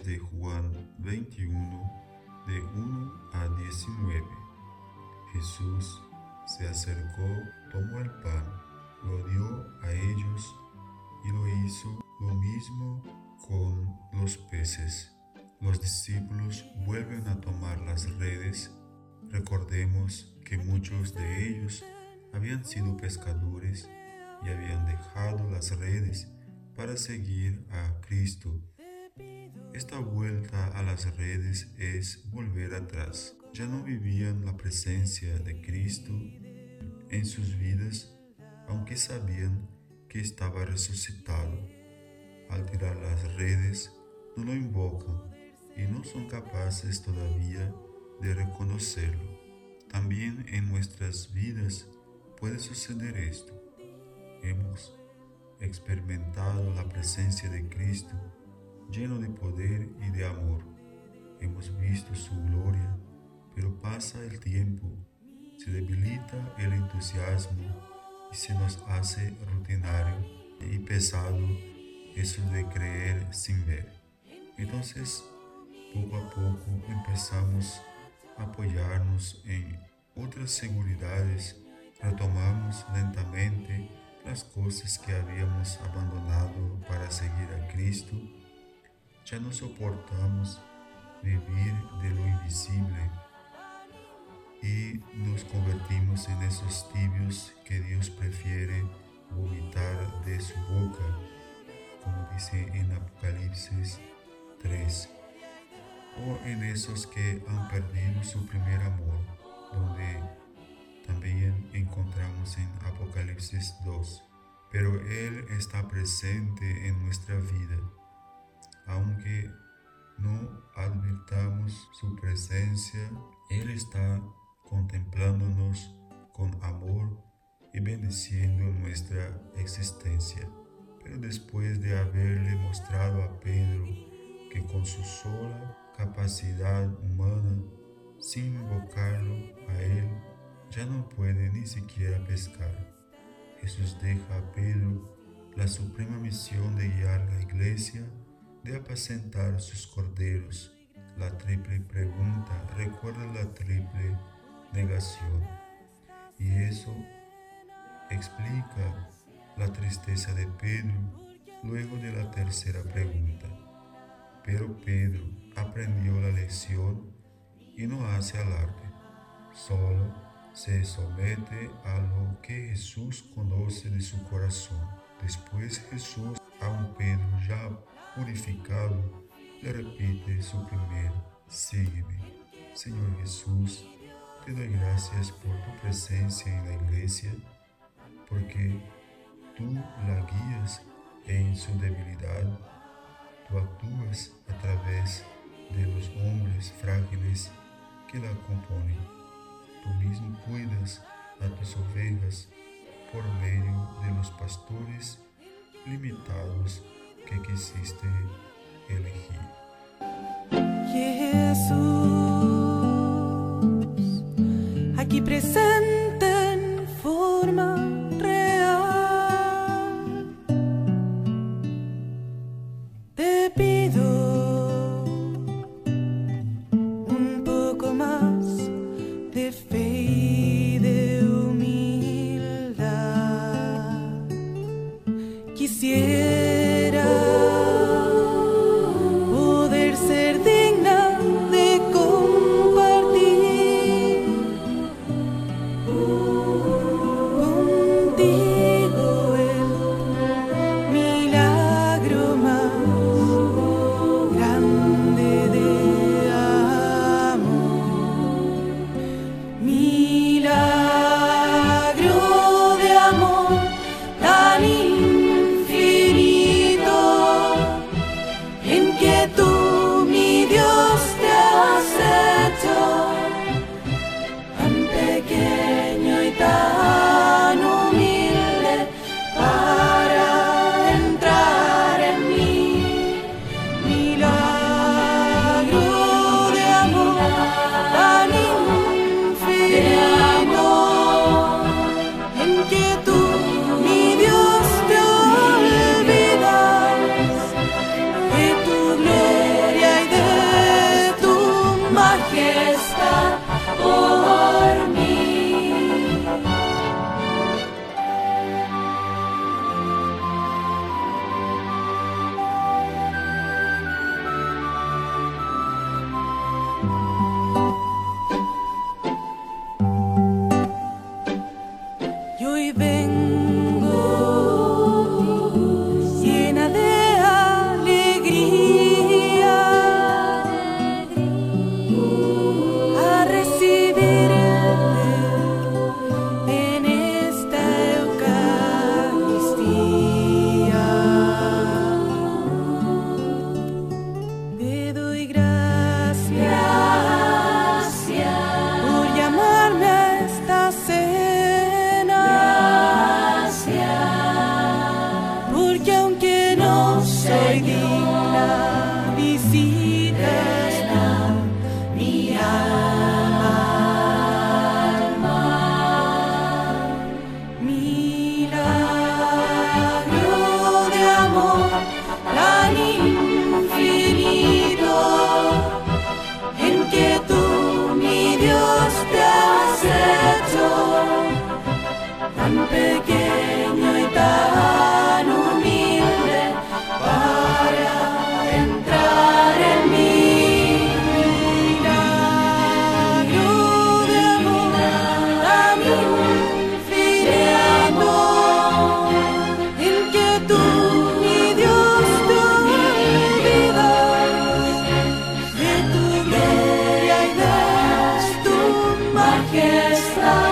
de Juan 21, de 1 a 19. Jesús se acercó, tomó el pan, lo dio a ellos y lo hizo lo mismo con los peces. Los discípulos vuelven a tomar las redes. Recordemos que muchos de ellos habían sido pescadores y habían dejado las redes para seguir a Cristo. Esta vuelta a las redes es volver atrás. Ya no vivían la presencia de Cristo en sus vidas, aunque sabían que estaba resucitado. Al tirar las redes, no lo invocan y no son capaces todavía de reconocerlo. También en nuestras vidas puede suceder esto. Hemos experimentado la presencia de Cristo lleno de poder y de amor. Hemos visto su gloria, pero pasa el tiempo, se debilita el entusiasmo y se nos hace rutinario y pesado eso de creer sin ver. Entonces, poco a poco empezamos a apoyarnos en otras seguridades, retomamos lentamente las cosas que habíamos abandonado para seguir a Cristo, ya no soportamos vivir de lo invisible y nos convertimos en esos tibios que Dios prefiere vomitar de su boca, como dice en Apocalipsis 3, o en esos que han perdido su primer amor, donde también encontramos en Apocalipsis 2. Pero Él está presente en nuestra vida, aunque no advirtamos su presencia, Él está contemplándonos con amor y bendiciendo nuestra existencia. Pero después de haberle mostrado a Pedro que con su sola capacidad humana, sin invocarlo a Él, ya no puede ni siquiera pescar. Jesús deja a Pedro la suprema misión de guiar la iglesia, de apacentar sus corderos. La triple pregunta recuerda la triple negación. Y eso explica la tristeza de Pedro luego de la tercera pregunta. Pero Pedro aprendió la lección y no hace alarde, solo se somete a lo que Jesús conoce de su corazón. Después Jesús, a un Pedro ya purificado, le repite su primer, sígueme. Señor Jesús, te doy gracias por tu presencia en la iglesia, porque tú la guías en su debilidad, tú actúas a través de los hombres frágiles que la componen tú mismo cuidas a tus ovejas por medio de los pastores limitados que quisiste elegir. Jesús, aquí presente en forma real, te pido. guess I